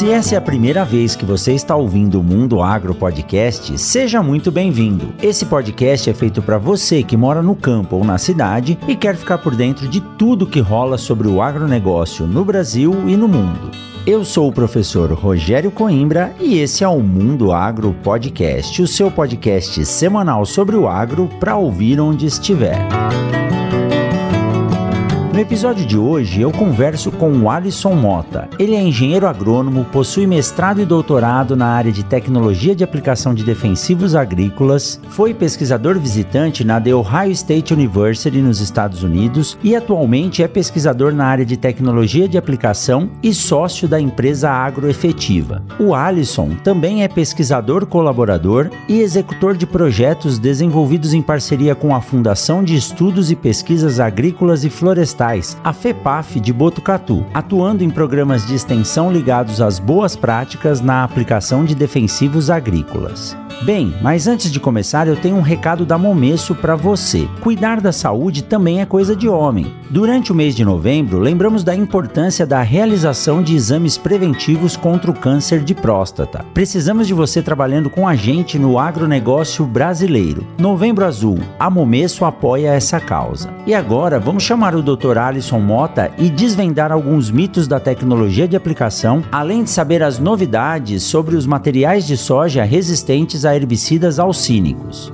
Se essa é a primeira vez que você está ouvindo o Mundo Agro Podcast, seja muito bem-vindo. Esse podcast é feito para você que mora no campo ou na cidade e quer ficar por dentro de tudo que rola sobre o agronegócio no Brasil e no mundo. Eu sou o professor Rogério Coimbra e esse é o Mundo Agro Podcast, o seu podcast semanal sobre o agro para ouvir onde estiver. No episódio de hoje eu converso com o Alisson Mota. Ele é engenheiro agrônomo, possui mestrado e doutorado na área de tecnologia de aplicação de defensivos agrícolas, foi pesquisador visitante na The Ohio State University nos Estados Unidos e atualmente é pesquisador na área de tecnologia de aplicação e sócio da empresa Agroefetiva. O Alisson também é pesquisador colaborador e executor de projetos desenvolvidos em parceria com a Fundação de Estudos e Pesquisas Agrícolas e Florestais a FEPAF de Botucatu, atuando em programas de extensão ligados às boas práticas na aplicação de defensivos agrícolas. Bem, mas antes de começar, eu tenho um recado da Momesso para você. Cuidar da saúde também é coisa de homem. Durante o mês de novembro, lembramos da importância da realização de exames preventivos contra o câncer de próstata. Precisamos de você trabalhando com a gente no agronegócio brasileiro. Novembro Azul, a Momesso apoia essa causa. E agora, vamos chamar o Dr. Alisson Mota e desvendar alguns mitos da tecnologia de aplicação, além de saber as novidades sobre os materiais de soja resistentes a herbicidas alcínicos.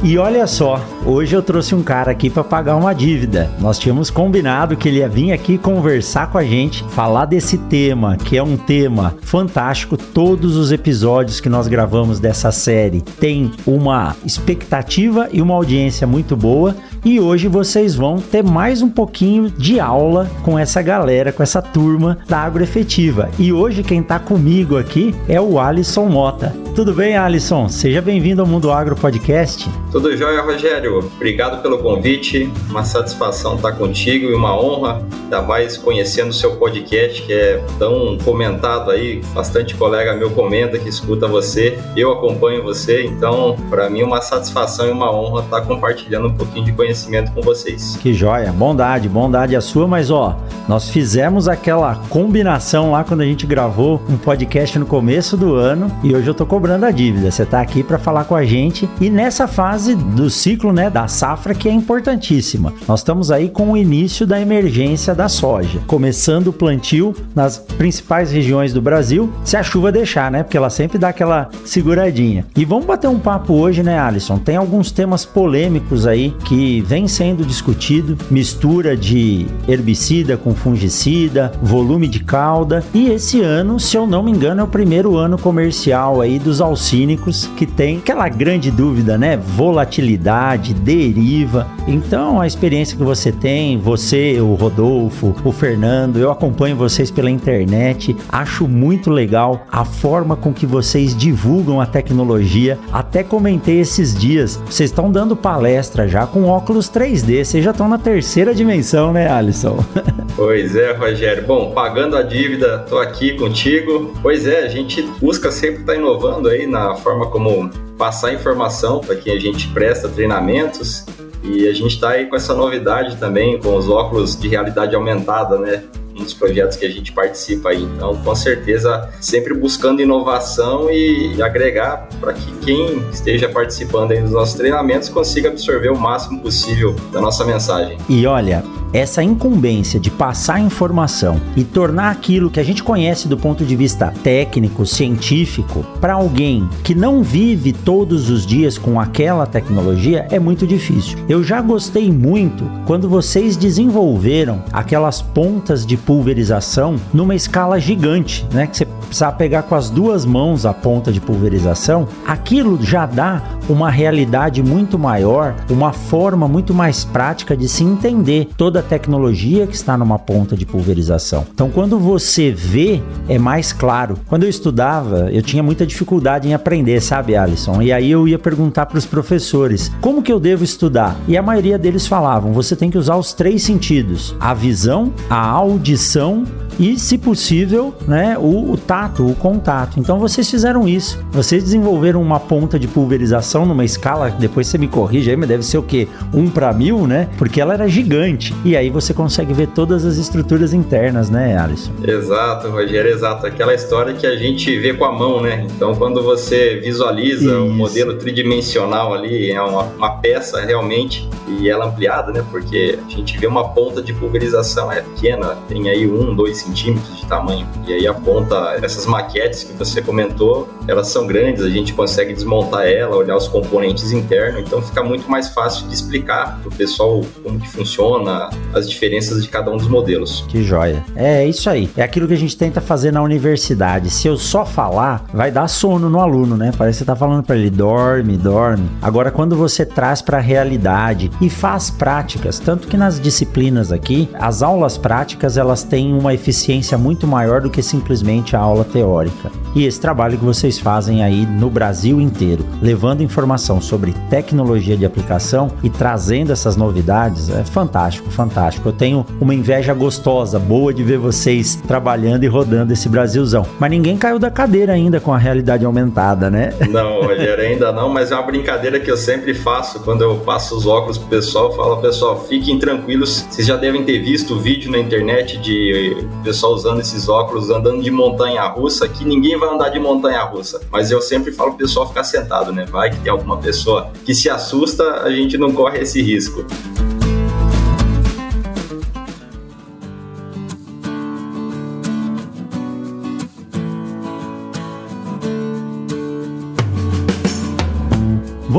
E olha só, hoje eu trouxe um cara aqui para pagar uma dívida. Nós tínhamos combinado que ele ia vir aqui conversar com a gente, falar desse tema, que é um tema fantástico. Todos os episódios que nós gravamos dessa série têm uma expectativa e uma audiência muito boa. E hoje vocês vão ter mais um pouquinho de aula com essa galera, com essa turma da Agroefetiva. E hoje quem está comigo aqui é o Alisson Mota. Tudo bem, Alisson? Seja bem-vindo ao Mundo Agro Podcast. Tudo jóia, Rogério. Obrigado pelo convite. Uma satisfação estar contigo e uma honra, ainda mais conhecendo o seu podcast, que é tão comentado aí. Bastante colega meu comenta que escuta você. Eu acompanho você, então, para mim, é uma satisfação e uma honra estar compartilhando um pouquinho de conhecimento com vocês. Que joia. Bondade, bondade a sua, mas ó, nós fizemos aquela combinação lá quando a gente gravou um podcast no começo do ano e hoje eu tô cobrando a dívida. Você tá aqui para falar com a gente e nessa fase do ciclo, né, da safra que é importantíssima. Nós estamos aí com o início da emergência da soja, começando o plantio nas principais regiões do Brasil, se a chuva deixar, né? Porque ela sempre dá aquela seguradinha. E vamos bater um papo hoje, né, Alisson? Tem alguns temas polêmicos aí que vem sendo discutido, mistura de herbicida com fungicida, volume de cauda. E esse ano, se eu não me engano, é o primeiro ano comercial aí dos alcínicos que tem aquela grande dúvida, né? Volatilidade, deriva. Então, a experiência que você tem, você, o Rodolfo, o Fernando, eu acompanho vocês pela internet, acho muito legal a forma com que vocês divulgam a tecnologia. Até comentei esses dias, vocês estão dando palestra já com óculos 3D, vocês já estão na terceira dimensão, né, Alisson? Pois é, Rogério. Bom, pagando a dívida, tô aqui contigo. Pois é, a gente busca sempre estar tá inovando aí na forma como passar informação para quem a gente presta treinamentos. E a gente está aí com essa novidade também, com os óculos de realidade aumentada, né? Dos projetos que a gente participa aí. Então, com certeza, sempre buscando inovação e agregar para que quem esteja participando aí dos nossos treinamentos consiga absorver o máximo possível da nossa mensagem. E olha, essa incumbência de passar informação e tornar aquilo que a gente conhece do ponto de vista técnico, científico, para alguém que não vive todos os dias com aquela tecnologia é muito difícil. Eu já gostei muito quando vocês desenvolveram aquelas pontas de pulverização numa escala gigante, né? Que você precisar pegar com as duas mãos a ponta de pulverização, aquilo já dá uma realidade muito maior, uma forma muito mais prática de se entender toda toda a tecnologia que está numa ponta de pulverização. Então, quando você vê, é mais claro. Quando eu estudava, eu tinha muita dificuldade em aprender, sabe, Alisson? E aí eu ia perguntar para os professores: como que eu devo estudar? E a maioria deles falavam: você tem que usar os três sentidos: a visão, a audição e, se possível, né, o, o, tato, o contato. Então vocês fizeram isso. Vocês desenvolveram uma ponta de pulverização numa escala, depois você me corrige aí, mas deve ser o quê? Um para mil, né? Porque ela era gigante. E aí você consegue ver todas as estruturas internas, né, Alisson? Exato, Rogério, exato. Aquela história que a gente vê com a mão, né? Então quando você visualiza o um modelo tridimensional ali, é uma, uma peça realmente, e ela ampliada, né? Porque a gente vê uma ponta de pulverização, é pequena, tem aí um, dois centímetros de tamanho. E aí a ponta, essas maquetes que você comentou, elas são grandes, a gente consegue desmontar ela, olhar os componentes internos, então fica muito mais fácil de explicar para o pessoal como que funciona, as diferenças de cada um dos modelos. Que joia. É isso aí. É aquilo que a gente tenta fazer na universidade. Se eu só falar, vai dar sono no aluno, né? Parece que você tá falando para ele dorme, dorme. Agora quando você traz para a realidade e faz práticas, tanto que nas disciplinas aqui, as aulas práticas elas têm uma eficiência eficiência muito maior do que simplesmente a aula teórica. E esse trabalho que vocês fazem aí no Brasil inteiro, levando informação sobre tecnologia de aplicação e trazendo essas novidades, é fantástico, fantástico. Eu tenho uma inveja gostosa, boa de ver vocês trabalhando e rodando esse Brasilzão. Mas ninguém caiu da cadeira ainda com a realidade aumentada, né? Não, Rogério, ainda não, mas é uma brincadeira que eu sempre faço quando eu passo os óculos pro pessoal, falo, pessoal, fiquem tranquilos, vocês já devem ter visto o vídeo na internet de pessoal usando esses óculos, andando de montanha russa, que ninguém vai andar de montanha russa. Mas eu sempre falo pro pessoal ficar sentado, né? Vai que tem alguma pessoa que se assusta, a gente não corre esse risco.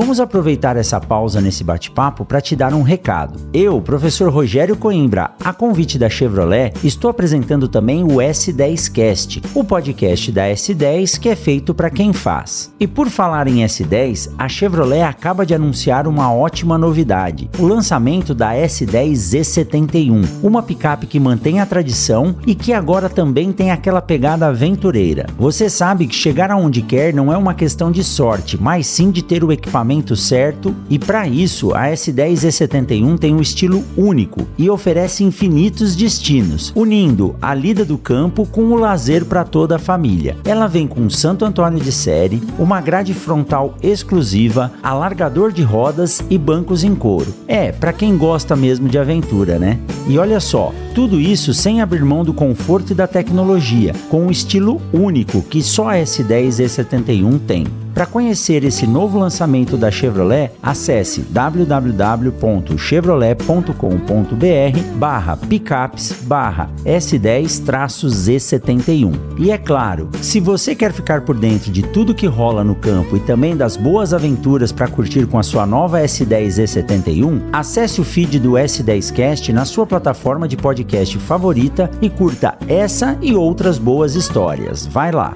Vamos aproveitar essa pausa nesse bate-papo para te dar um recado. Eu, professor Rogério Coimbra, a convite da Chevrolet, estou apresentando também o S10Cast, o podcast da S10 que é feito para quem faz. E por falar em S10, a Chevrolet acaba de anunciar uma ótima novidade: o lançamento da S10 Z71, uma picape que mantém a tradição e que agora também tem aquela pegada aventureira. Você sabe que chegar aonde quer não é uma questão de sorte, mas sim de ter o equipamento equipamento certo e para isso a S10 E71 tem um estilo único e oferece infinitos destinos, unindo a lida do campo com o lazer para toda a família. Ela vem com Santo Antônio de série, uma grade frontal exclusiva, alargador de rodas e bancos em couro. É, para quem gosta mesmo de aventura, né? E olha só, tudo isso sem abrir mão do conforto e da tecnologia, com um estilo único que só a S10 E71 tem. Para conhecer esse novo lançamento da Chevrolet, acesse www.chevrolet.com.br barra picapes barra S10-Z71. E é claro, se você quer ficar por dentro de tudo que rola no campo e também das boas aventuras para curtir com a sua nova S10-Z71, acesse o feed do S10Cast na sua plataforma de podcast favorita e curta essa e outras boas histórias. Vai lá!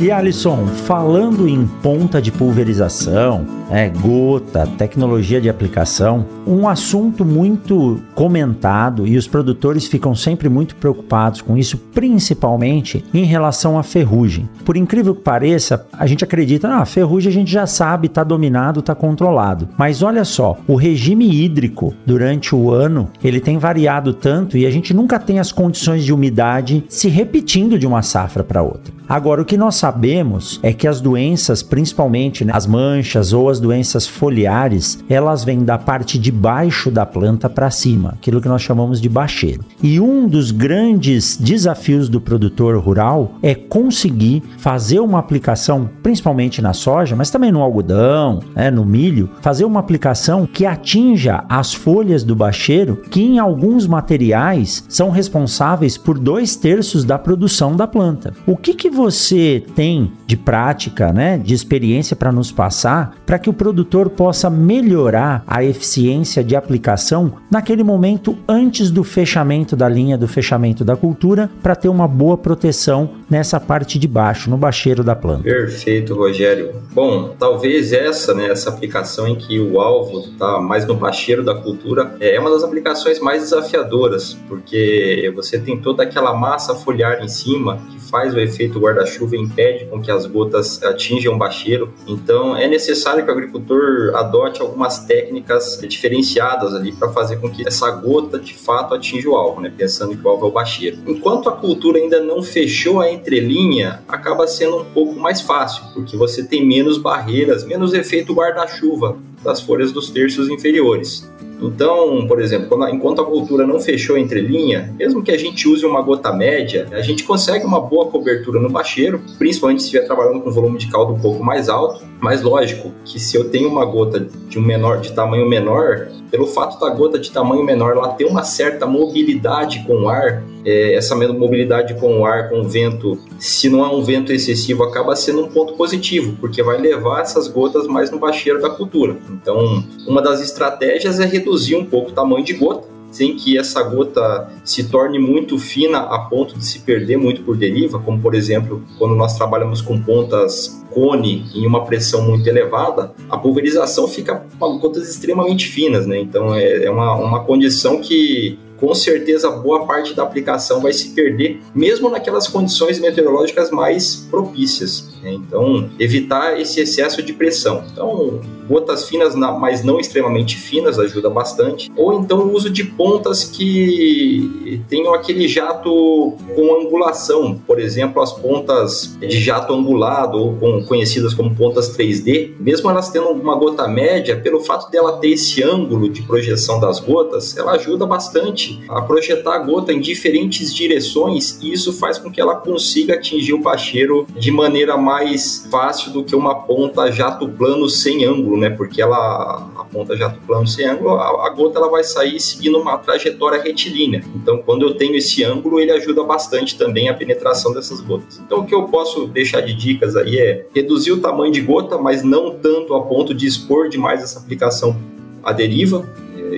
E Alisson, falando em ponta de pulverização, é, gota, tecnologia de aplicação, um assunto muito comentado e os produtores ficam sempre muito preocupados com isso, principalmente em relação à ferrugem. Por incrível que pareça, a gente acredita, ah, a ferrugem a gente já sabe, está dominado, está controlado. Mas olha só, o regime hídrico durante o ano ele tem variado tanto e a gente nunca tem as condições de umidade se repetindo de uma safra para outra. Agora, o que nós sabemos é que as doenças, principalmente né, as manchas ou as as doenças foliares, elas vêm da parte de baixo da planta para cima, aquilo que nós chamamos de bacheiro. E um dos grandes desafios do produtor rural é conseguir fazer uma aplicação, principalmente na soja, mas também no algodão, né, no milho, fazer uma aplicação que atinja as folhas do bacheiro, que em alguns materiais são responsáveis por dois terços da produção da planta. O que, que você tem de prática, né, de experiência para nos passar para que que o produtor possa melhorar a eficiência de aplicação naquele momento antes do fechamento da linha, do fechamento da cultura, para ter uma boa proteção nessa parte de baixo, no bacheiro da planta. Perfeito, Rogério. Bom, talvez essa, né, essa aplicação em que o alvo está mais no bacheiro da cultura é uma das aplicações mais desafiadoras, porque você tem toda aquela massa foliar em cima que faz o efeito guarda-chuva e impede com que as gotas atinjam o bacheiro. Então, é necessário que agricultor adote algumas técnicas diferenciadas ali para fazer com que essa gota de fato atinja o alvo, né? pensando que o alvo é o bacheiro. Enquanto a cultura ainda não fechou a entrelinha, acaba sendo um pouco mais fácil, porque você tem menos barreiras, menos efeito guarda-chuva das folhas dos terços inferiores. Então, por exemplo, quando, enquanto a cultura não fechou a entrelinha, mesmo que a gente use uma gota média, a gente consegue uma boa cobertura no bacheiro, principalmente se estiver trabalhando com volume de caldo um pouco mais alto. Mas lógico que se eu tenho uma gota de um menor, de tamanho menor, pelo fato da gota de tamanho menor ela ter uma certa mobilidade com o ar, é, essa mobilidade com o ar, com o vento, se não é um vento excessivo, acaba sendo um ponto positivo, porque vai levar essas gotas mais no bacheiro da cultura. Então, uma das estratégias é reduzir um pouco o tamanho de gota, sem que essa gota se torne muito fina a ponto de se perder muito por deriva, como por exemplo, quando nós trabalhamos com pontas cone em uma pressão muito elevada, a pulverização fica com gotas extremamente finas, né? Então é, é uma, uma condição que com certeza boa parte da aplicação vai se perder, mesmo naquelas condições meteorológicas mais propícias. Né? Então, evitar esse excesso de pressão. Então, gotas finas, mas não extremamente finas, ajuda bastante. Ou então o uso de pontas que tenham aquele jato com angulação, por exemplo, as pontas de jato angulado, ou conhecidas como pontas 3D, mesmo elas tendo uma gota média, pelo fato dela ter esse ângulo de projeção das gotas, ela ajuda bastante a projetar a gota em diferentes direções e isso faz com que ela consiga atingir o bacheiro de maneira mais fácil do que uma ponta jato plano sem ângulo, né? Porque ela a ponta jato plano sem ângulo, a, a, gota ela vai sair seguindo uma trajetória retilínea. Então, quando eu tenho esse ângulo, ele ajuda bastante também a penetração dessas gotas. Então, o que eu posso deixar de dicas aí é reduzir o tamanho de gota, mas não tanto a ponto de expor demais essa aplicação à deriva,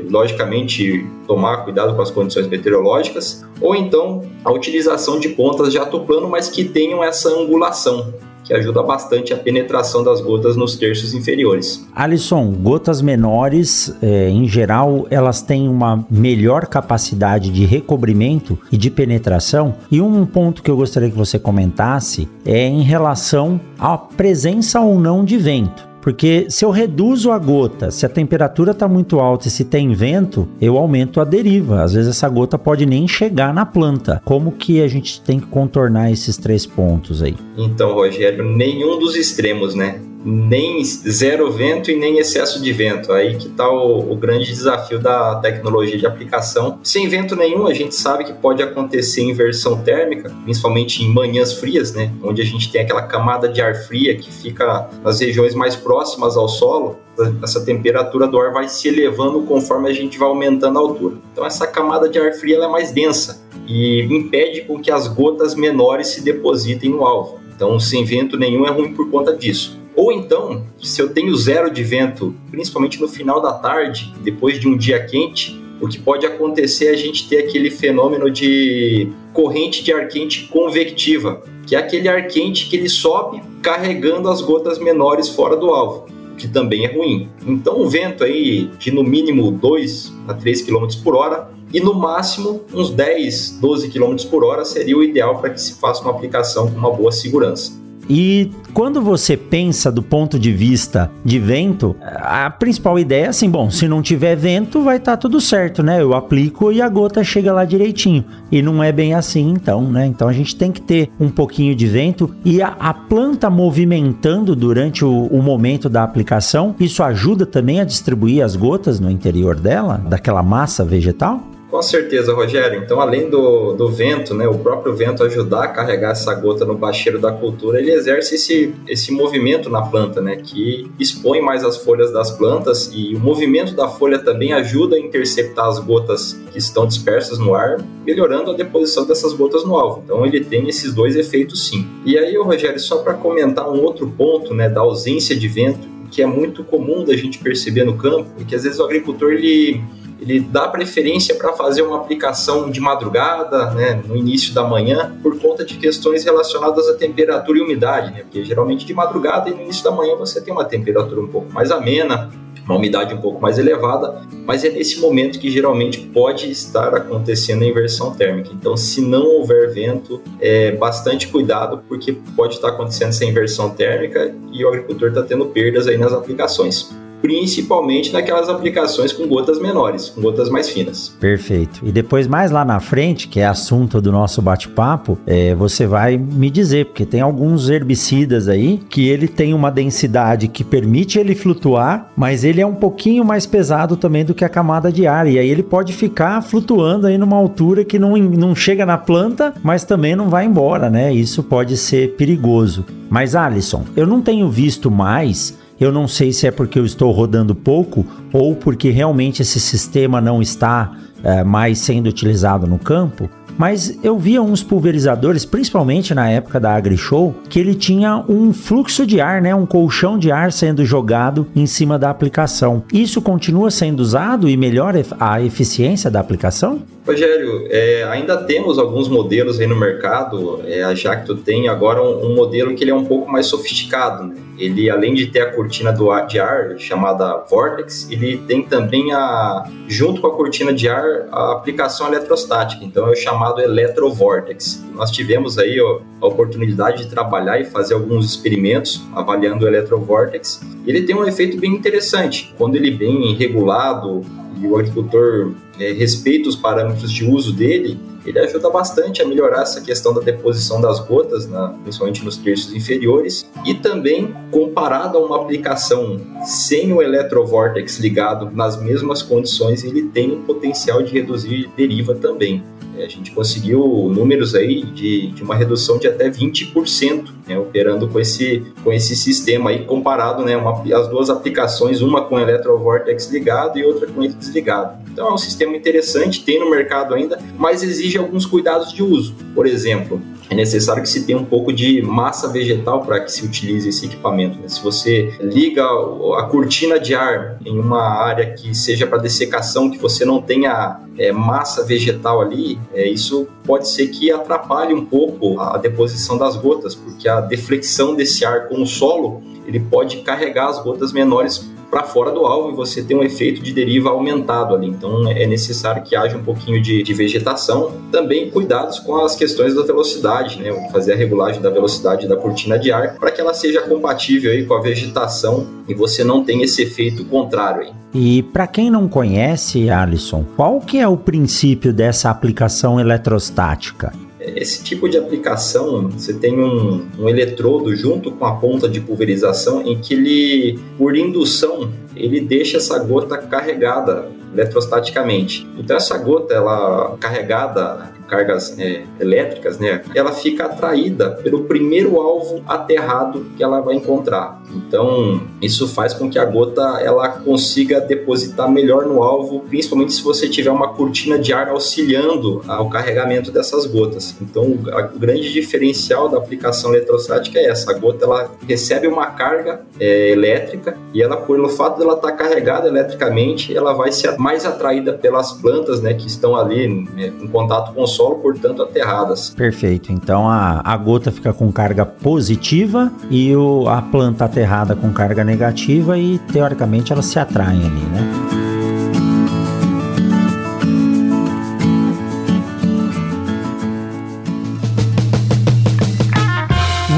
logicamente tomar cuidado com as condições meteorológicas, ou então a utilização de pontas jato plano, mas que tenham essa angulação, que ajuda bastante a penetração das gotas nos terços inferiores. Alisson, gotas menores, é, em geral, elas têm uma melhor capacidade de recobrimento e de penetração. E um ponto que eu gostaria que você comentasse é em relação à presença ou não de vento. Porque se eu reduzo a gota, se a temperatura está muito alta e se tem vento, eu aumento a deriva. Às vezes essa gota pode nem chegar na planta. Como que a gente tem que contornar esses três pontos aí? Então, Rogério, nenhum dos extremos, né? Nem zero vento e nem excesso de vento. Aí que está o, o, grande desafio da tecnologia de aplicação. Sem vento nenhum, a gente sabe que pode acontecer inversão térmica, principalmente em manhãs frias, né? Onde a gente tem aquela camada de ar fria que fica nas regiões mais próximas ao solo. Essa temperatura do ar vai se elevando conforme a gente vai aumentando a altura. Então essa camada de ar frio é mais densa e impede com que as gotas menores se depositem no alvo. Então, sem vento nenhum é ruim por conta disso. Ou então, se eu tenho zero de vento, principalmente no final da tarde, depois de um dia quente, o que pode acontecer é a gente ter aquele fenômeno de corrente de ar quente convectiva, que é aquele ar quente que ele sobe carregando as gotas menores fora do alvo, o que também é ruim. Então, um vento aí de no mínimo 2 a 3 km por hora e no máximo uns 10, 12 km por hora seria o ideal para que se faça uma aplicação com uma boa segurança. E quando você pensa do ponto de vista de vento, a principal ideia é assim: bom, se não tiver vento, vai estar tá tudo certo, né? Eu aplico e a gota chega lá direitinho. E não é bem assim, então, né? Então a gente tem que ter um pouquinho de vento e a, a planta movimentando durante o, o momento da aplicação, isso ajuda também a distribuir as gotas no interior dela, daquela massa vegetal? Com certeza, Rogério. Então, além do, do vento, né, o próprio vento ajudar a carregar essa gota no bacheiro da cultura, ele exerce esse, esse movimento na planta, né, que expõe mais as folhas das plantas e o movimento da folha também ajuda a interceptar as gotas que estão dispersas no ar, melhorando a deposição dessas gotas no alvo. Então, ele tem esses dois efeitos sim. E aí, Rogério, só para comentar um outro ponto, né, da ausência de vento, que é muito comum da gente perceber no campo, que às vezes o agricultor ele ele dá preferência para fazer uma aplicação de madrugada, né, no início da manhã, por conta de questões relacionadas à temperatura e umidade, né, porque geralmente de madrugada e no início da manhã você tem uma temperatura um pouco mais amena, uma umidade um pouco mais elevada, mas é nesse momento que geralmente pode estar acontecendo a inversão térmica. Então, se não houver vento, é bastante cuidado, porque pode estar acontecendo essa inversão térmica e o agricultor está tendo perdas aí nas aplicações principalmente naquelas aplicações com gotas menores, com gotas mais finas. Perfeito. E depois, mais lá na frente, que é assunto do nosso bate-papo, é, você vai me dizer, porque tem alguns herbicidas aí que ele tem uma densidade que permite ele flutuar, mas ele é um pouquinho mais pesado também do que a camada de ar. E aí ele pode ficar flutuando aí numa altura que não, não chega na planta, mas também não vai embora, né? Isso pode ser perigoso. Mas, Alisson, eu não tenho visto mais eu não sei se é porque eu estou rodando pouco ou porque realmente esse sistema não está é, mais sendo utilizado no campo, mas eu via uns pulverizadores, principalmente na época da AgriShow, que ele tinha um fluxo de ar, né, um colchão de ar sendo jogado em cima da aplicação. Isso continua sendo usado e melhora a eficiência da aplicação? Rogério, é, ainda temos alguns modelos aí no mercado. É, a Jacto tem agora um, um, modelo que ele é um pouco mais sofisticado. Né? Ele, além de ter a cortina do ar, de ar chamada Vortex, ele tem também a, junto com a cortina de ar, a aplicação eletrostática. Então é o chamado Electrovortex. Nós tivemos aí ó, a oportunidade de trabalhar e fazer alguns experimentos avaliando o Electrovortex. Ele tem um efeito bem interessante. Quando ele bem regulado e o agricultor é, respeita os parâmetros de uso dele, ele ajuda bastante a melhorar essa questão da deposição das gotas, né, principalmente nos terços inferiores, e também comparado a uma aplicação sem o eletrovórtex ligado nas mesmas condições, ele tem o potencial de reduzir deriva também. A gente conseguiu números aí de, de uma redução de até 20%, né, operando com esse, com esse sistema aí, comparado né, uma, as duas aplicações, uma com eletrovortex ligado e outra com ele desligado. Então é um sistema interessante, tem no mercado ainda, mas exige alguns cuidados de uso. Por exemplo, é necessário que se tenha um pouco de massa vegetal para que se utilize esse equipamento. Né? Se você liga a cortina de ar em uma área que seja para dessecação, que você não tenha é, massa vegetal ali, é, isso pode ser que atrapalhe um pouco a deposição das gotas, porque a deflexão desse ar com o solo ele pode carregar as gotas menores para fora do alvo e você tem um efeito de deriva aumentado ali. Então é necessário que haja um pouquinho de, de vegetação. Também cuidados com as questões da velocidade, né? Fazer a regulagem da velocidade da cortina de ar para que ela seja compatível aí com a vegetação e você não tenha esse efeito contrário aí. E para quem não conhece, Alisson, qual que é o princípio dessa aplicação eletrostática? Esse tipo de aplicação, você tem um, um eletrodo junto com a ponta de pulverização em que ele, por indução, ele deixa essa gota carregada eletrostaticamente. Então essa gota, ela carregada cargas é, elétricas, né, ela fica atraída pelo primeiro alvo aterrado que ela vai encontrar. Então, isso faz com que a gota ela consiga depositar melhor no alvo, principalmente se você tiver uma cortina de ar auxiliando ao carregamento dessas gotas. Então, o, grande diferencial da aplicação eletrostática é essa: a gota ela recebe uma carga é, elétrica e ela, no fato dela estar tá carregada eletricamente, ela vai ser mais atraída pelas plantas, né, que estão ali né, em contato com o solo, portanto aterradas. Perfeito. Então a, a gota fica com carga positiva e o, a planta aterrada com carga negativa e teoricamente elas se atraem ali, né?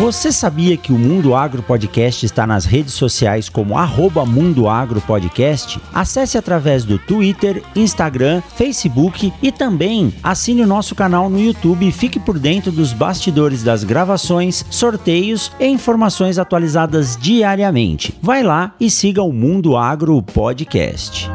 Você sabia que o Mundo Agro Podcast está nas redes sociais como arroba Mundo Agro Podcast? Acesse através do Twitter, Instagram, Facebook e também assine o nosso canal no YouTube e fique por dentro dos bastidores das gravações, sorteios e informações atualizadas diariamente. Vai lá e siga o Mundo Agro Podcast.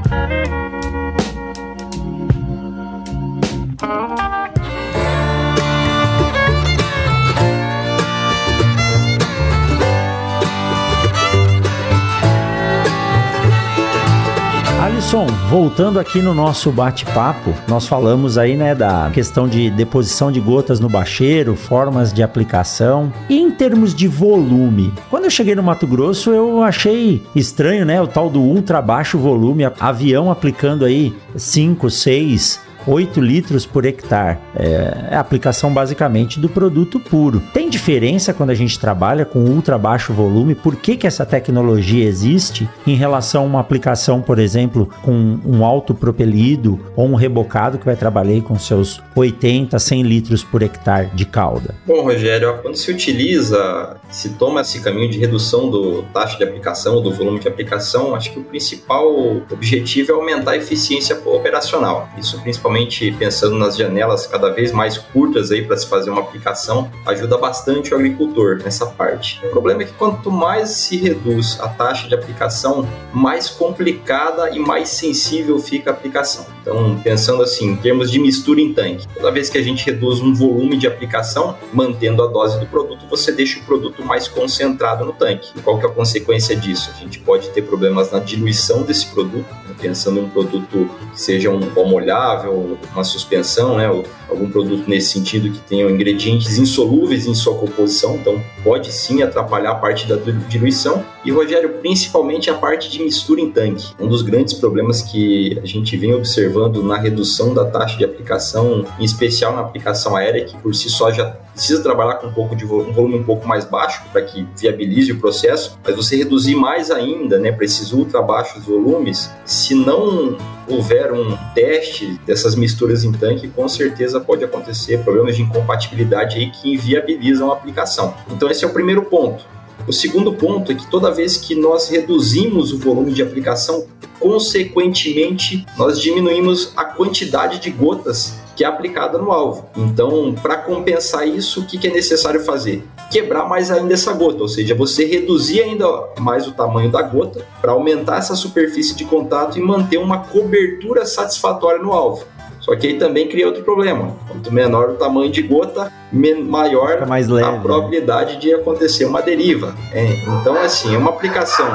Alisson, voltando aqui no nosso bate-papo, nós falamos aí, né, da questão de deposição de gotas no bacheiro, formas de aplicação. E em termos de volume, quando eu cheguei no Mato Grosso, eu achei estranho, né, o tal do ultra baixo volume, avião aplicando aí 5, 6 8 litros por hectare. É, é a aplicação basicamente do produto puro. Tem diferença quando a gente trabalha com ultra baixo volume? Por que, que essa tecnologia existe em relação a uma aplicação, por exemplo, com um alto propelido ou um rebocado que vai trabalhar com seus 80, 100 litros por hectare de calda? Bom, Rogério, quando se utiliza, se toma esse caminho de redução do taxa de aplicação, do volume de aplicação, acho que o principal objetivo é aumentar a eficiência operacional. Isso principalmente principalmente pensando nas janelas cada vez mais curtas aí para se fazer uma aplicação, ajuda bastante o agricultor nessa parte. O problema é que quanto mais se reduz a taxa de aplicação, mais complicada e mais sensível fica a aplicação. Então, pensando assim, em termos de mistura em tanque, toda vez que a gente reduz um volume de aplicação, mantendo a dose do produto, você deixa o produto mais concentrado no tanque. E qual que é a consequência disso? A gente pode ter problemas na diluição desse produto, né? pensando em um produto que seja um pó molhável, uma suspensão, né, algum produto nesse sentido que tenha ingredientes insolúveis em sua composição, então pode sim atrapalhar a parte da diluição. E Rogério, principalmente a parte de mistura em tanque. Um dos grandes problemas que a gente vem observando na redução da taxa de aplicação, em especial na aplicação aérea, que por si só já precisa trabalhar com um pouco de volume, um volume um pouco mais baixo para que viabilize o processo, mas você reduzir mais ainda, né, para esses ultra baixos volumes, se não houver um teste dessas misturas em tanque, com certeza pode acontecer problemas de incompatibilidade aí que inviabilizam a aplicação. Então esse é o primeiro ponto. O segundo ponto é que toda vez que nós reduzimos o volume de aplicação, consequentemente nós diminuímos a quantidade de gotas que é aplicada no alvo. Então, para compensar isso, o que, que é necessário fazer? Quebrar mais ainda essa gota, ou seja, você reduzir ainda mais o tamanho da gota para aumentar essa superfície de contato e manter uma cobertura satisfatória no alvo. Só que aí também cria outro problema. Quanto menor o tamanho de gota, maior leve, a probabilidade né? de acontecer uma deriva. É, então, assim, é uma aplicação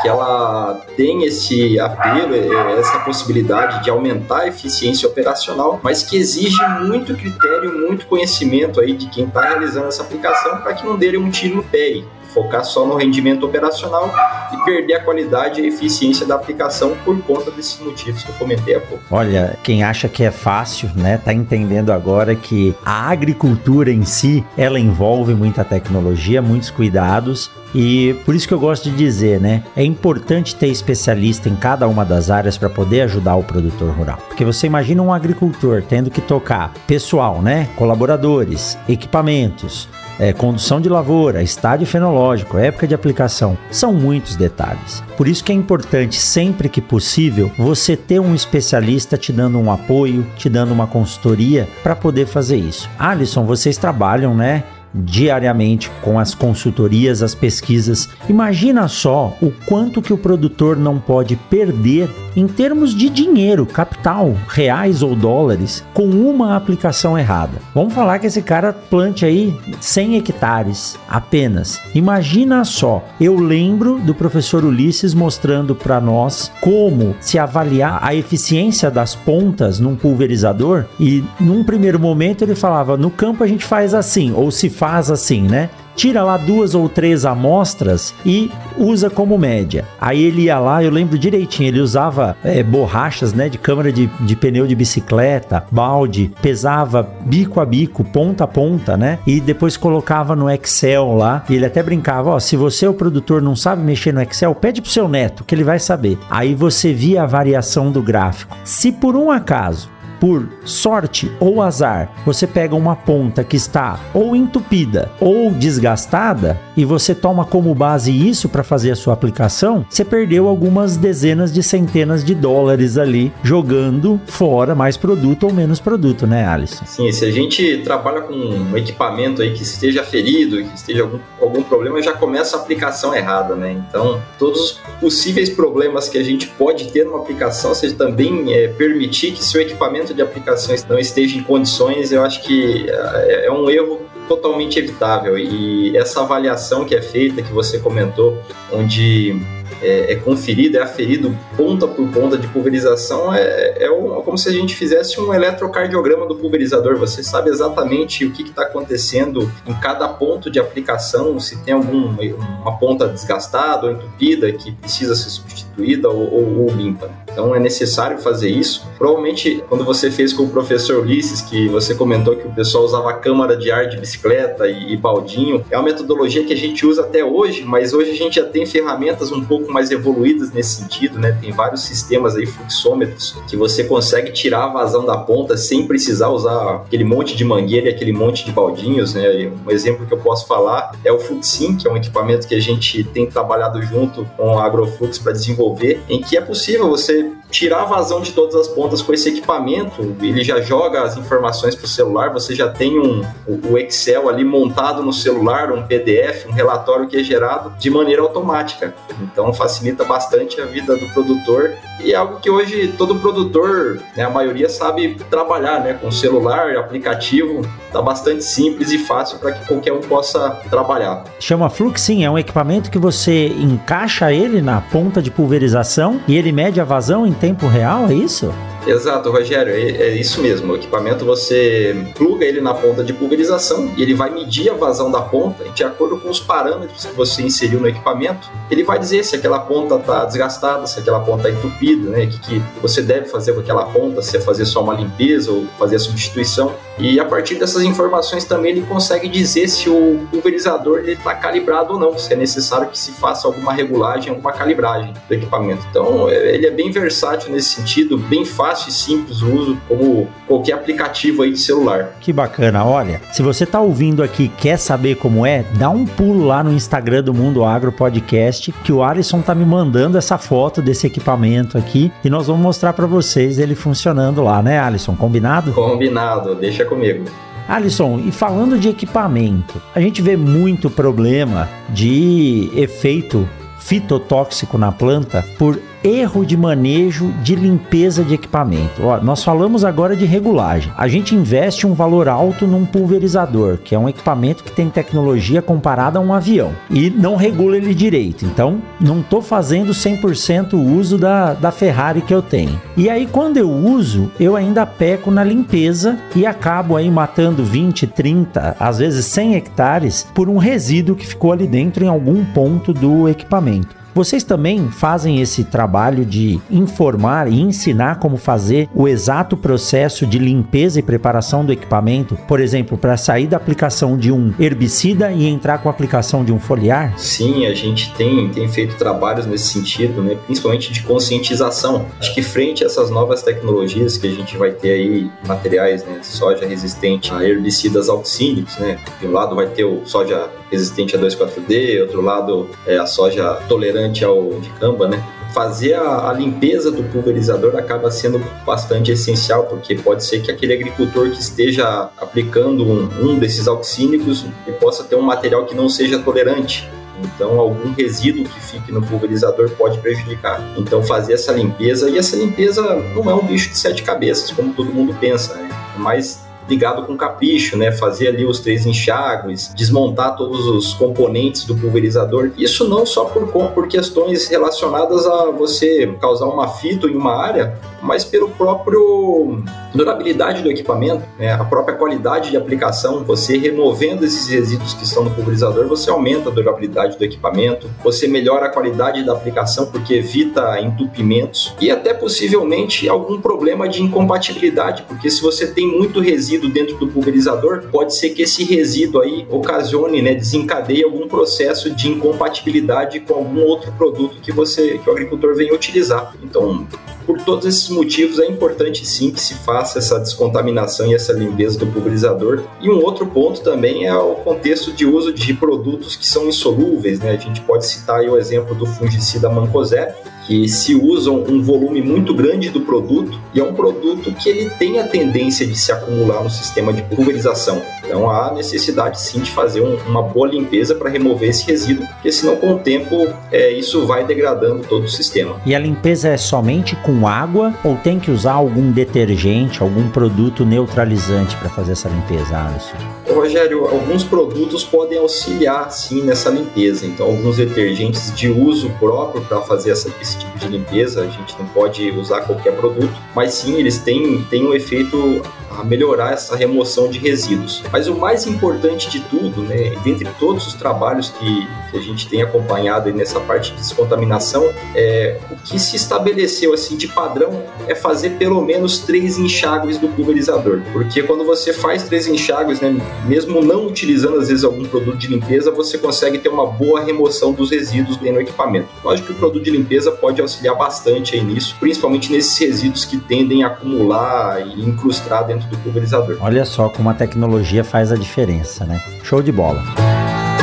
que ela tem esse apelo, é, essa possibilidade de aumentar a eficiência operacional, mas que exige muito critério, muito conhecimento aí de quem está realizando essa aplicação para que não dê um tiro no pé focar só no rendimento operacional e perder a qualidade e eficiência da aplicação por conta desses motivos que eu comentei há pouco. Olha, quem acha que é fácil, né, tá entendendo agora que a agricultura em si, ela envolve muita tecnologia, muitos cuidados e por isso que eu gosto de dizer, né? É importante ter especialista em cada uma das áreas para poder ajudar o produtor rural. Porque você imagina um agricultor tendo que tocar pessoal, né? Colaboradores, equipamentos, é, condução de lavoura, estádio fenológico, época de aplicação, são muitos detalhes. Por isso que é importante, sempre que possível, você ter um especialista te dando um apoio, te dando uma consultoria para poder fazer isso. Alisson, vocês trabalham, né? Diariamente com as consultorias, as pesquisas. Imagina só o quanto que o produtor não pode perder em termos de dinheiro, capital, reais ou dólares, com uma aplicação errada. Vamos falar que esse cara plante aí 100 hectares apenas. Imagina só, eu lembro do professor Ulisses mostrando para nós como se avaliar a eficiência das pontas num pulverizador e num primeiro momento ele falava, no campo a gente faz assim, ou se faz assim, né? tira lá duas ou três amostras e usa como média. Aí ele ia lá, eu lembro direitinho, ele usava é, borrachas, né, de câmara de, de pneu de bicicleta, balde, pesava bico a bico, ponta a ponta, né, e depois colocava no Excel lá, e ele até brincava, ó, se você, o produtor, não sabe mexer no Excel, pede pro seu neto, que ele vai saber. Aí você via a variação do gráfico. Se por um acaso por sorte ou azar, você pega uma ponta que está ou entupida ou desgastada e você toma como base isso para fazer a sua aplicação, você perdeu algumas dezenas de centenas de dólares ali jogando fora mais produto ou menos produto, né, Alisson? Sim, se a gente trabalha com um equipamento aí que esteja ferido, que esteja algum, algum problema, já começa a aplicação errada, né? Então, todos os possíveis problemas que a gente pode ter numa aplicação, seja também é, permitir que seu equipamento de aplicações não esteja em condições, eu acho que é, é um erro totalmente evitável. E essa avaliação que é feita, que você comentou, onde é, é conferido, é aferido ponta por ponta de pulverização, é, é, é como se a gente fizesse um eletrocardiograma do pulverizador. Você sabe exatamente o que está acontecendo em cada ponto de aplicação, se tem alguma ponta desgastada ou entupida que precisa ser substituída ou, ou, ou limpa. Então é necessário fazer isso. Provavelmente, quando você fez com o professor Ulisses, que você comentou que o pessoal usava câmara de ar de bicicleta e, e baldinho, é uma metodologia que a gente usa até hoje, mas hoje a gente já tem ferramentas um pouco mais evoluídas nesse sentido, né? Tem vários sistemas aí, fluxômetros, que você consegue tirar a vazão da ponta sem precisar usar aquele monte de mangueira e aquele monte de baldinhos, né? Um exemplo que eu posso falar é o Fluxin, que é um equipamento que a gente tem trabalhado junto com a Agroflux para desenvolver, em que é possível você tirar a vazão de todas as pontas com esse equipamento, ele já joga as informações para o celular, você já tem um, o Excel ali montado no celular, um PDF, um relatório que é gerado de maneira automática. Então facilita bastante a vida do produtor e é algo que hoje todo produtor, né, a maioria sabe trabalhar, né, com celular, aplicativo, tá bastante simples e fácil para que qualquer um possa trabalhar. Chama Fluxin, é um equipamento que você encaixa ele na ponta de pulverização e ele mede a vazão em tempo real, é isso? Exato, Rogério, é, é, isso mesmo. O equipamento você pluga ele na ponta de pulverização e ele vai medir a vazão da ponta e de acordo com os parâmetros que você inseriu no equipamento, ele vai dizer se aquela ponta está desgastada, se aquela ponta está entupida, né? O que, que você deve fazer com aquela ponta, se é fazer só uma limpeza ou fazer a substituição. E a partir dessas informações também ele consegue dizer se o pulverizador está calibrado ou não, se é necessário que se faça alguma regulagem, alguma calibragem do equipamento. Então é, ele é bem versátil nesse sentido, bem fácil fácil e simples o uso como qualquer aplicativo aí de celular. Que bacana, olha, se você está ouvindo aqui quer saber como é, dá um pulo lá no Instagram do Mundo Agro Podcast, que o Alisson tá me mandando essa foto desse equipamento aqui e nós vamos mostrar para vocês ele funcionando lá, né, Alisson? Combinado? Combinado, deixa comigo. Alisson, e falando de equipamento, a gente vê muito problema de efeito fitotóxico na planta por erro de manejo de limpeza de equipamento. Ó, nós falamos agora de regulagem. A gente investe um valor alto num pulverizador, que é um equipamento que tem tecnologia comparada a um avião e não regula ele direito. Então, não estou fazendo 100% o uso da, da Ferrari que eu tenho. E aí, quando eu uso, eu ainda peco na limpeza e acabo aí matando 20, 30, às vezes 100 hectares por um resíduo que ficou ali dentro em algum ponto do equipamento. Vocês também fazem esse trabalho de informar e ensinar como fazer o exato processo de limpeza e preparação do equipamento, por exemplo, para sair da aplicação de um herbicida e entrar com a aplicação de um foliar? Sim, a gente tem, tem feito trabalhos nesse sentido, né? principalmente de conscientização. Acho que frente a essas novas tecnologias que a gente vai ter aí, materiais, né? soja resistente a herbicidas auxílicos, né? De um lado vai ter o soja resistente a 2,4-D, outro lado é a soja tolerante ao dicamba, né? Fazer a, a, limpeza do pulverizador acaba sendo bastante essencial, porque pode ser que aquele agricultor que esteja aplicando um, um desses auxínicos possa ter um material que não seja tolerante. Então, algum resíduo que fique no pulverizador pode prejudicar. Então, fazer essa limpeza, e essa limpeza não é um bicho de sete cabeças, como todo mundo pensa, né? Mais ligado com capricho, né? Fazer ali os três enxágues, desmontar todos os componentes do pulverizador. Isso não só por, por questões relacionadas a você causar uma fito em uma área, mas pelo próprio durabilidade do equipamento, né? a própria qualidade de aplicação. Você removendo esses resíduos que estão no pulverizador, você aumenta a durabilidade do equipamento, você melhora a qualidade da aplicação porque evita entupimentos e até possivelmente algum problema de incompatibilidade, porque se você tem muito resíduo dentro do pulverizador, pode ser que esse resíduo aí ocasione, né, desencadeie algum processo de incompatibilidade com algum outro produto que você que o agricultor venha utilizar. Então, por todos esses motivos, é importante sim que se faça essa descontaminação e essa limpeza do pulverizador. E um outro ponto também é o contexto de uso de produtos que são insolúveis. Né? A gente pode citar o exemplo do fungicida Mancozeb, que se usam um volume muito grande do produto e é um produto que ele tem a tendência de se acumular no sistema de pulverização. Então há necessidade sim de fazer um, uma boa limpeza para remover esse resíduo, porque senão com o tempo é, isso vai degradando todo o sistema. E a limpeza é somente com com água ou tem que usar algum detergente, algum produto neutralizante para fazer essa limpeza, Alisson? Rogério, alguns produtos podem auxiliar sim nessa limpeza. Então, alguns detergentes de uso próprio para fazer essa, esse tipo de limpeza, a gente não pode usar qualquer produto, mas sim eles têm, têm um efeito a melhorar essa remoção de resíduos. Mas o mais importante de tudo, né, dentre todos os trabalhos que, que a gente tem acompanhado nessa parte de descontaminação, é, o que se estabeleceu assim de padrão é fazer pelo menos três enxágues do pulverizador, porque quando você faz três enxágues, né, mesmo não utilizando às vezes algum produto de limpeza, você consegue ter uma boa remoção dos resíduos no equipamento. Lógico que o produto de limpeza pode auxiliar bastante aí nisso, principalmente nesses resíduos que tendem a acumular e incrustar dentro do pulverizador. Olha só como a tecnologia faz a diferença, né? Show de bola.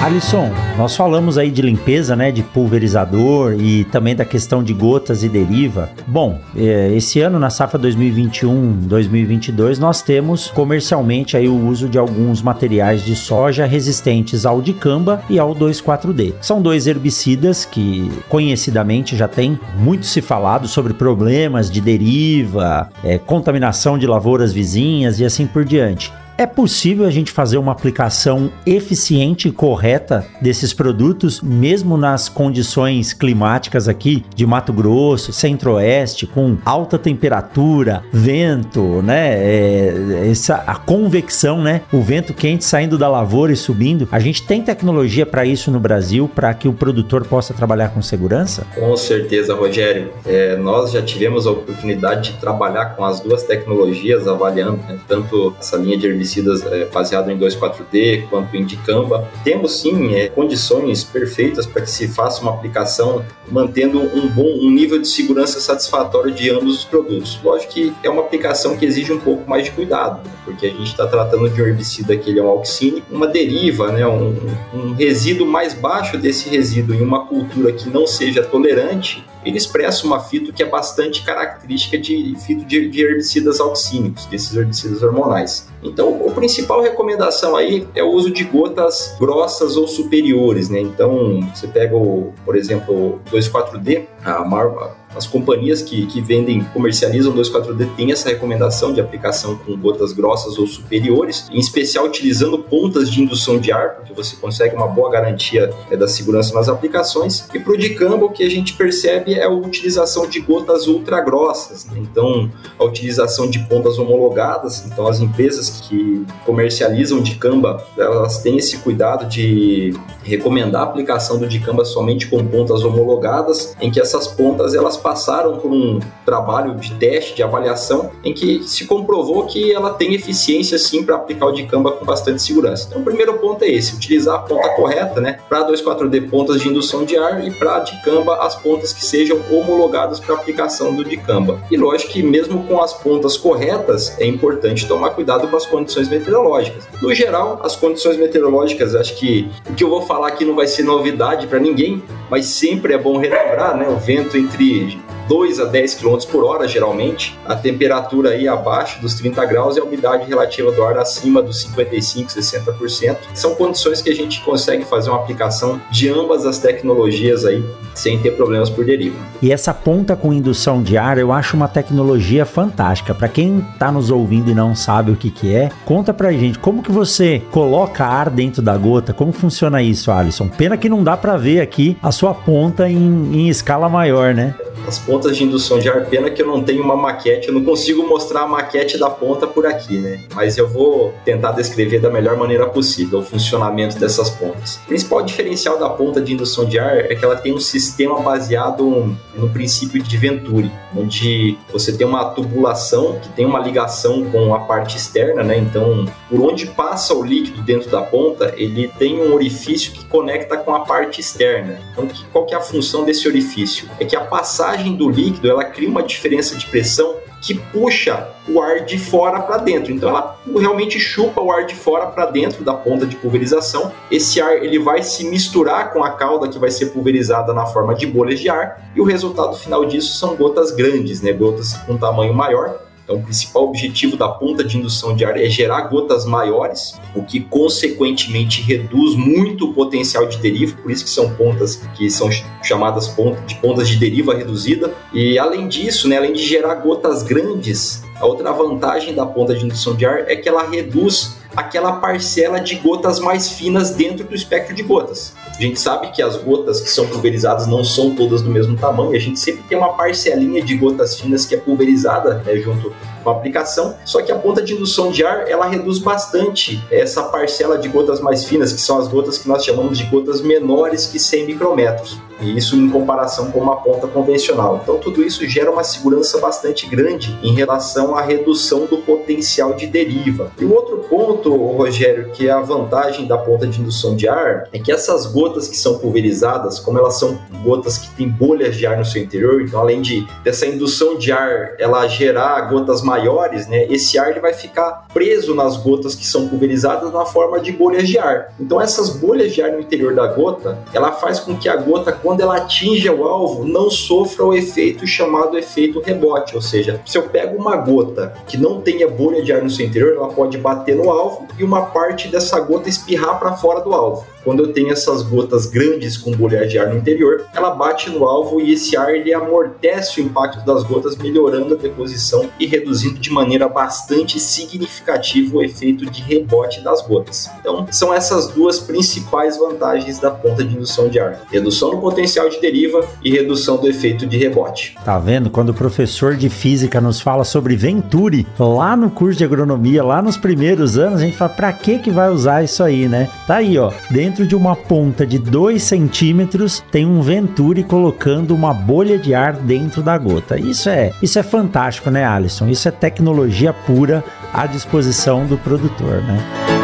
Alisson, nós falamos aí de limpeza, né, de pulverizador e também da questão de gotas e deriva. Bom, é, esse ano na safra 2021-2022 nós temos comercialmente aí o uso de alguns materiais de soja resistentes ao dicamba e ao 2,4-D. São dois herbicidas que conhecidamente já tem muito se falado sobre problemas de deriva, é, contaminação de lavouras vizinhas e assim por diante. É possível a gente fazer uma aplicação eficiente e correta desses produtos, mesmo nas condições climáticas aqui de Mato Grosso, Centro-Oeste, com alta temperatura, vento, né? É, essa, a convecção, né? O vento quente saindo da lavoura e subindo. A gente tem tecnologia para isso no Brasil, para que o produtor possa trabalhar com segurança? Com certeza, Rogério. É, nós já tivemos a oportunidade de trabalhar com as duas tecnologias, avaliando né, tanto essa linha de herbicidas herbicidas é, baseado em 2,4-D quanto em dicamba. Temos sim é, condições perfeitas para que se faça uma aplicação mantendo um bom um nível de segurança satisfatório de ambos os produtos. Lógico que é uma aplicação que exige um pouco mais de cuidado, né? porque a gente está tratando de um herbicida que ele é um auxínico, uma deriva, né? um, um resíduo mais baixo desse resíduo em uma cultura que não seja tolerante ele expressa uma fito que é bastante característica de fito de, de herbicidas auxínicos, desses herbicidas hormonais. Então, a principal recomendação aí é o uso de gotas grossas ou superiores, né? Então, você pega, o, por exemplo, o 2,4-D, a maior, as companhias que, que vendem, comercializam 2,4-D têm essa recomendação de aplicação com gotas grossas ou superiores, em especial utilizando pontas de indução de ar, porque você consegue uma boa garantia é, da segurança nas aplicações. E para o dicamba, o que a gente percebe é a utilização de gotas ultra grossas. Né? Então, a utilização de pontas homologadas. Então, as empresas que comercializam dicamba, elas têm esse cuidado de recomendar a aplicação do dicamba somente com pontas homologadas, em que essas pontas elas passaram por um trabalho de teste, de avaliação, em que se comprovou que ela tem eficiência sim para aplicar o dicamba com bastante segurança. Então, o primeiro ponto é esse: utilizar a ponta correta, né? Para 2,4-D, pontas de indução de ar e para dicamba, as pontas que sejam homologadas para aplicação do dicamba. E lógico que, mesmo com as pontas corretas, é importante tomar cuidado com as condições meteorológicas. No geral, as condições meteorológicas, acho que o que eu vou falar aqui não vai ser novidade para ninguém, mas sempre é bom relembrar, né? O vento entre 2 a 10 km por hora, geralmente, a temperatura aí abaixo dos 30 graus e a umidade relativa do ar acima dos 55, 60%. São condições que a gente consegue fazer uma aplicação de ambas as tecnologias aí sem ter problemas por deriva. E essa ponta com indução de ar, eu acho uma tecnologia fantástica. Para quem está nos ouvindo e não sabe o que, que é, conta pra gente como que você coloca ar dentro da gota, como funciona isso, Alisson? Pena que não dá para ver aqui a sua ponta em, em escala maior, né? As pontas de indução de ar, pena que eu não tenho uma maquete, eu não consigo mostrar a maquete da ponta por aqui, né? Mas eu vou tentar descrever da melhor maneira possível o funcionamento dessas pontas. O principal diferencial da ponta de indução de ar é que ela tem um sistema baseado no princípio de Venturi, onde você tem uma tubulação que tem uma ligação com a parte externa, né? Então, por onde passa o líquido dentro da ponta, ele tem um orifício que conecta com a parte externa. Então, qual que é a função desse orifício? É que a passagem passagem do líquido ela cria uma diferença de pressão que puxa o ar de fora para dentro. Então ela realmente chupa o ar de fora para dentro da ponta de pulverização. Esse ar ele vai se misturar com a cauda que vai ser pulverizada na forma de bolhas de ar e o resultado final disso são gotas grandes, né? Gotas com tamanho maior Então, o principal objetivo da ponta de indução de ar é gerar gotas maiores, o que consequentemente reduz muito o potencial de deriva, por isso que são pontas que são chamadas de pontas de deriva reduzida. E além disso, né, além de gerar gotas grandes, a outra vantagem da ponta de indução de ar é que ela reduz aquela parcela de gotas mais finas dentro do espectro de gotas. A gente sabe que as gotas que são pulverizadas não são todas do mesmo tamanho, a gente sempre tem uma parcelinha de gotas finas que é pulverizada né, junto com a aplicação, só que a ponta de indução de ar ela reduz bastante essa parcela de gotas mais finas, que são as gotas que nós chamamos de gotas menores que 100 micrômetros. E isso em comparação com uma ponta convencional. Então, tudo isso gera uma segurança bastante grande em relação à redução do potencial de deriva. E o outro ponto, Rogério, que é a vantagem da ponta de indução de ar, é que essas gotas que são pulverizadas, como elas são gotas que têm bolhas de ar no seu interior, então, além de dessa indução de ar ela gerar gotas maiores, né, esse ar ele vai ficar preso nas gotas que são pulverizadas na forma de bolhas de ar. Então, essas bolhas de ar no interior da gota, ela faz com que a gota quando ela atinge o alvo, não sofra o efeito chamado efeito rebote. Ou seja, se eu pego uma gota que não tenha bolha de ar no seu interior, ela pode bater no alvo e uma parte dessa gota espirrar para fora do alvo. Quando eu tenho essas gotas grandes com bolha de ar no interior, ela bate no alvo e esse ar ele amortece o impacto das gotas, melhorando a deposição e reduzindo de maneira bastante significativa o efeito de rebote das gotas. Então, são essas duas principais vantagens da ponta de indução de ar: redução do potencial de deriva e redução do efeito de rebote. Tá vendo? Quando o professor de física nos fala sobre Venturi, lá no curso de agronomia, lá nos primeiros anos, a gente fala: para que que vai usar isso aí, né? Tá aí, ó. Dentro dentro de uma ponta de 2 centímetros tem um Venturi colocando uma bolha de ar dentro da gota. Isso é, isso é fantástico, né, Alisson? Isso é tecnologia pura à disposição do produtor, né?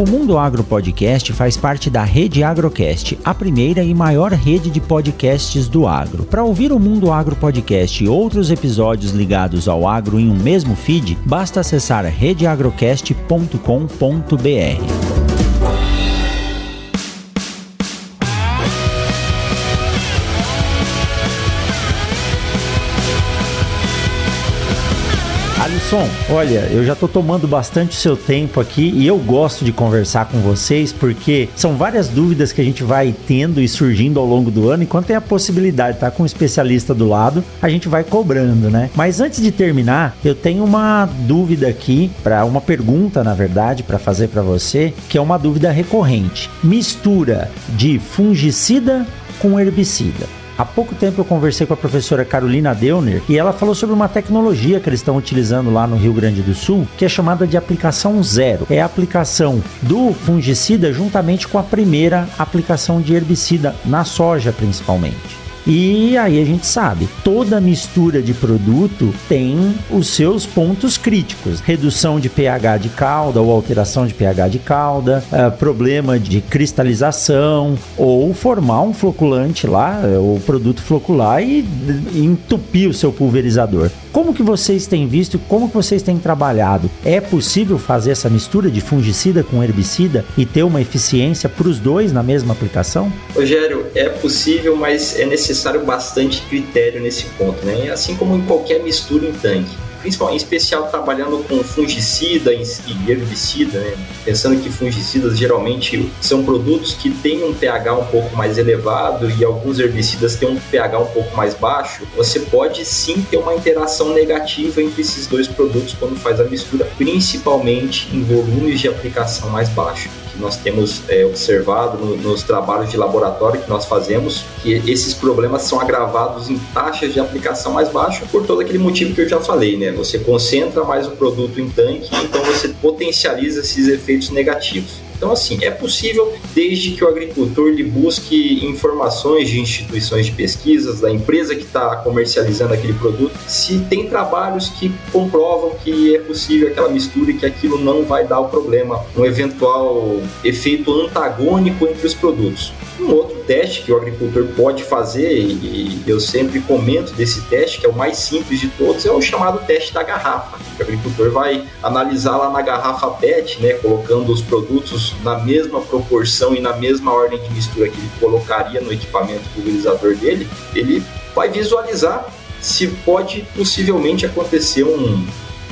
O Mundo Agro Podcast faz parte da Rede Agrocast, a primeira e maior rede de podcasts do agro. Para ouvir o Mundo Agro Podcast e outros episódios ligados ao agro em um mesmo feed, basta acessar redeagrocast.com.br. Alisson, olha, eu já tô tomando bastante seu tempo aqui e eu gosto de conversar com vocês porque são várias dúvidas que a gente vai tendo e surgindo ao longo do ano. Enquanto tem a possibilidade de estar com um especialista do lado, a gente vai cobrando, né? Mas antes de terminar, eu tenho uma dúvida aqui, para uma pergunta, na verdade, para fazer para você, que é uma dúvida recorrente. Mistura de fungicida com herbicida. Há pouco tempo eu conversei com a professora Carolina Deuner e ela falou sobre uma tecnologia que eles estão utilizando lá no Rio Grande do Sul, que é chamada de aplicação zero. É a aplicação do fungicida juntamente com a primeira aplicação de herbicida na soja, principalmente. E aí a gente sabe, toda mistura de produto tem os seus pontos críticos: redução de pH de calda ou alteração de pH de calda, uh, problema de cristalização ou formar um floculante lá, eh, o produto flocular e, e entupir o seu pulverizador. Como que vocês têm visto, como que vocês têm trabalhado? É possível fazer essa mistura de fungicida com herbicida e ter uma eficiência para os dois na mesma aplicação? Rogério, é possível, mas é necessário bastante critério nesse ponto, né? Assim como em qualquer mistura em tanque principalmente em especial trabalhando com fungicida e herbicida, né? pensando que fungicidas geralmente são produtos que têm um pH um pouco mais elevado e alguns herbicidas têm um pH um pouco mais baixo, você pode sim ter uma interação negativa entre esses dois produtos quando faz a mistura, principalmente em volumes de aplicação mais baixos nós temos é, observado no, nos trabalhos de laboratório que nós fazemos que esses problemas são agravados em taxas de aplicação mais baixas por todo aquele motivo que eu já falei, né? Você concentra mais o produto em tanque, então você potencializa esses efeitos negativos. Então, assim, é possível desde que o agricultor lhe busque informações de instituições de pesquisas, da empresa que está comercializando aquele produto, se tem trabalhos que comprovam que é possível aquela mistura e que aquilo não vai dar o problema, um eventual efeito antagônico entre os produtos. Um outro teste que o agricultor pode fazer, e eu sempre comento desse teste, que é o mais simples de todos, é o chamado teste da garrafa. O agricultor vai analisar lá na garrafa PET, né, colocando os produtos na mesma proporção e na mesma ordem de mistura que ele colocaria no equipamento pulverizador dele, ele vai visualizar se pode possivelmente acontecer um,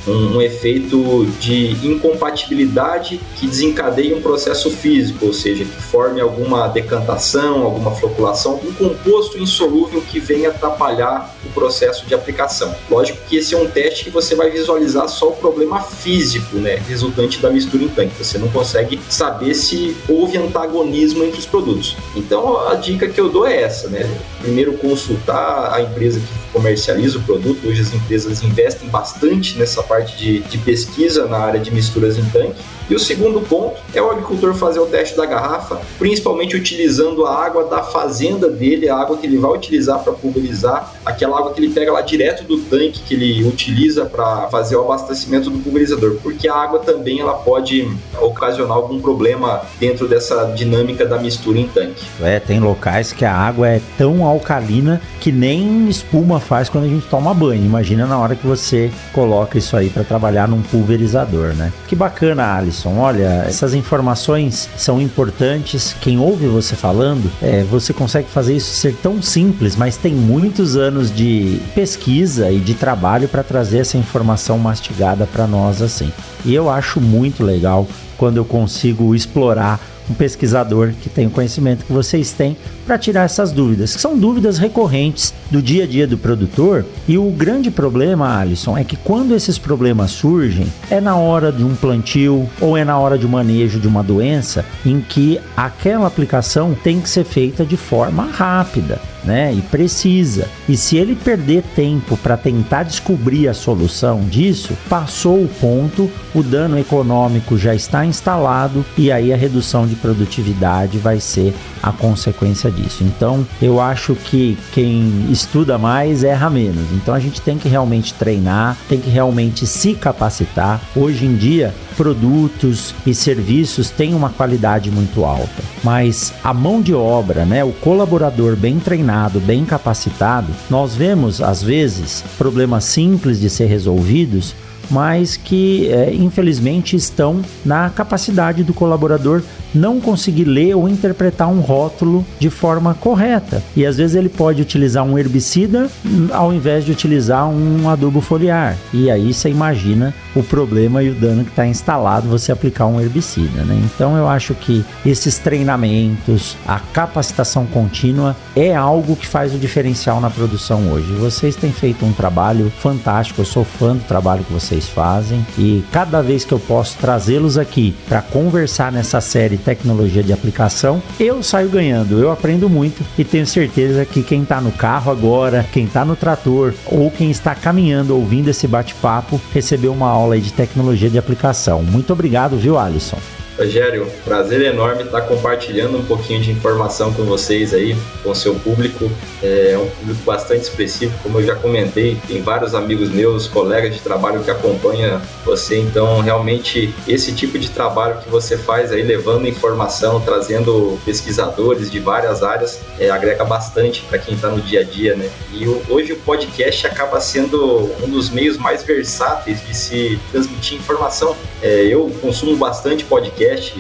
um, um, efeito de incompatibilidade que desencadeie um processo físico, ou seja, que forme alguma decantação, alguma floculação, algum composto insolúvel que venha atrapalhar o processo de aplicação. Lógico que esse é um teste que você vai visualizar só o problema físico, né, resultante da mistura em tanque. Você não consegue saber se houve antagonismo entre os produtos. Então a dica que eu dou é essa, né? Primeiro consultar a empresa que comercializa o produto. Hoje as empresas investem bastante nessa parte de, de pesquisa na área de misturas em tanque. E o segundo ponto é o agricultor fazer o teste da garrafa, principalmente utilizando a água da fazenda dele, a água que ele vai utilizar para pulverizar, aquela água que ele pega lá direto do tanque que ele utiliza para fazer o abastecimento do pulverizador, porque a água também ela pode ocasionar algum problema dentro dessa dinâmica da mistura em tanque. É, tem locais que a água é tão alcalina que nem espuma faz quando a gente toma banho. Imagina na hora que você coloca isso aí para trabalhar num pulverizador, né? Que bacana, Alisson. Olha, essas informações são importantes. Quem ouve você falando, é, você consegue fazer isso ser tão simples, mas tem muitos anos de pesquisa e de trabalho para trazer essa informação mastigada para nós assim. E eu acho muito legal quando eu consigo explorar um pesquisador que tem o conhecimento que vocês têm para tirar essas dúvidas, que são dúvidas recorrentes do dia a dia do produtor. E o grande problema, Alisson, é que quando esses problemas surgem, é na hora de um plantio ou é na hora de um manejo de uma doença em que aquela aplicação tem que ser feita de forma rápida né? E precisa. E se ele perder tempo para tentar descobrir a solução disso, passou o ponto, o dano econômico já está instalado e aí a redução de produtividade vai ser a consequência disso. Então, eu acho que quem estuda mais erra menos. Então, a gente tem que realmente treinar, tem que realmente se capacitar. Hoje em dia, produtos e serviços têm uma qualidade muito alta, mas a mão de obra, né, o colaborador bem treinado, bem capacitado, nós vemos às vezes problemas simples de ser resolvidos mas que é, infelizmente estão na capacidade do colaborador não conseguir ler ou interpretar um rótulo de forma correta. E às vezes ele pode utilizar um herbicida ao invés de utilizar um adubo foliar. E aí você imagina o problema e o dano que está instalado você aplicar um herbicida. Né? Então eu acho que esses treinamentos, a capacitação contínua é algo que faz o diferencial na produção hoje. Vocês têm feito um trabalho fantástico, eu sou fã do trabalho que vocês fazem e cada vez que eu posso trazê-los aqui para conversar nessa série tecnologia de aplicação, eu saio ganhando, eu aprendo muito e tenho certeza que quem está no carro agora, quem está no trator ou quem está caminhando ouvindo esse bate-papo recebeu uma aula de tecnologia de aplicação. Muito obrigado, viu, Alisson? Rogério, prazer enorme estar compartilhando um pouquinho de informação com vocês aí, com o seu público. É um público bastante expressivo, como eu já comentei, tem vários amigos meus, colegas de trabalho que acompanham você, então realmente esse tipo de trabalho que você faz aí, levando informação, trazendo pesquisadores de várias áreas, é, agrega bastante para quem está no dia a dia, né? E hoje o podcast acaba sendo um dos meios mais versáteis de se transmitir informação. É, eu consumo bastante podcast podcast,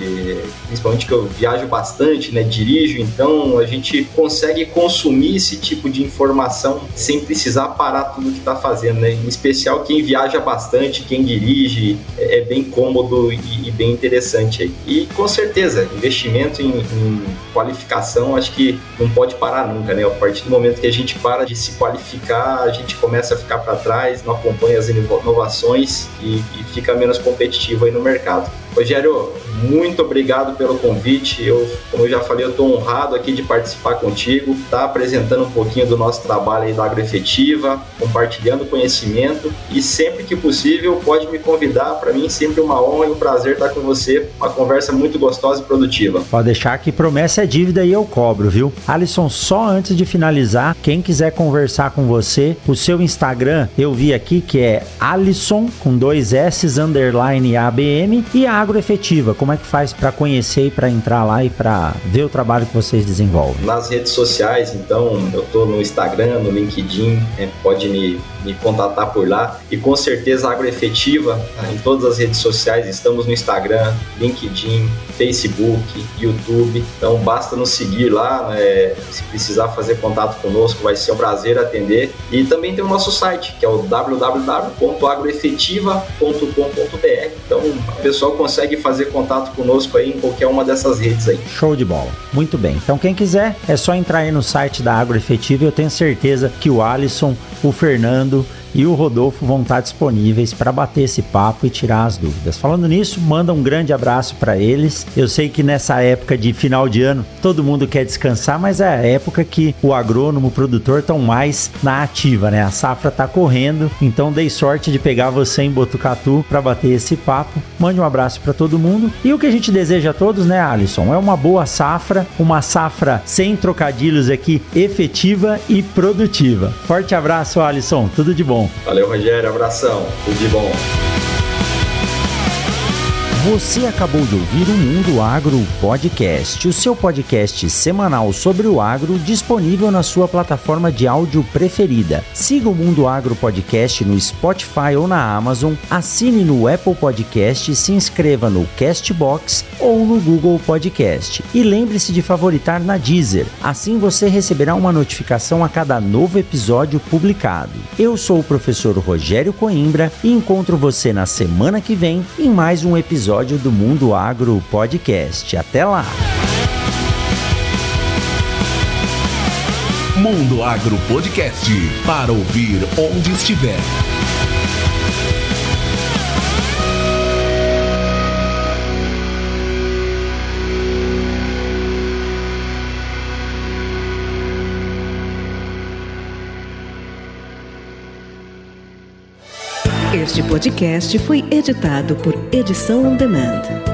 principalmente que eu viajo bastante, né, dirijo, então a gente consegue consumir esse tipo de informação sem precisar parar tudo que está fazendo, né? Em especial quem viaja bastante, quem dirige, é, é bem cômodo e, e, bem interessante aí. E com certeza, investimento em, em, qualificação acho que não pode parar nunca, né? A partir do momento que a gente para de se qualificar, a gente começa a ficar para trás, não acompanha as inovações e, e fica menos competitivo aí no mercado. Rogério, muito obrigado pelo convite. Eu, como eu já falei, eu estou honrado aqui de participar contigo, tá apresentando um pouquinho do nosso trabalho aí da agroefetiva, compartilhando conhecimento e sempre que possível pode me convidar. Para mim sempre uma honra e um prazer estar com você. Uma conversa muito gostosa e produtiva. Pode deixar que promessa é dívida e eu cobro, viu? Alisson, só antes de finalizar, quem quiser conversar com você, o seu Instagram eu vi aqui que é Alisson com dois S underline ABM e a Agroefetiva, como é que faz para conhecer e para entrar lá e para ver o trabalho que vocês desenvolvem? Nas redes sociais, então, eu estou no Instagram, no LinkedIn, é, pode me, me contatar por lá. E com certeza Agroefetiva, tá, em todas as redes sociais, estamos no Instagram, LinkedIn, Facebook, YouTube. Então basta nos seguir lá, né? se precisar fazer contato conosco, vai ser um prazer atender. E também tem o nosso site, que é o www.agroefetiva.com.br. Então o pessoal consegue fazer contato conosco aí em qualquer uma dessas redes aí. Show de bola. Muito bem. Então quem quiser é só entrar aí no site da Agroefetiva. Eu tenho certeza que o Alisson, o Fernando e o Rodolfo vão estar disponíveis para bater esse papo e tirar as dúvidas. Falando nisso, manda um grande abraço para eles. Eu sei que nessa época de final de ano todo mundo quer descansar, mas é a época que o agrônomo, o produtor estão mais na ativa, né? A safra tá correndo, então dei sorte de pegar você em Botucatu para bater esse papo. Mande um abraço para todo mundo. E o que a gente deseja a todos, né, Alisson? É uma boa safra, uma safra sem trocadilhos aqui, efetiva e produtiva. Forte abraço, Alisson. Tudo de bom bom. Valeu, Rogério. Abração. Tudo de bom. Você acabou de ouvir o Mundo Agro Podcast, o seu podcast semanal sobre o agro disponível na sua plataforma de áudio preferida. Siga o Mundo Agro Podcast no Spotify ou na Amazon, assine no Apple Podcast, se inscreva no Castbox ou no Google Podcast. E lembre-se de favoritar na Deezer, assim você receberá uma notificação a cada novo episódio publicado. Eu sou o professor Rogério Coimbra e encontro você na semana que vem em mais um episódio episódio do Mundo Agro Podcast. Até lá! Mundo Agro Podcast para ouvir onde estiver. Este podcast foi editado por Edição On Demand.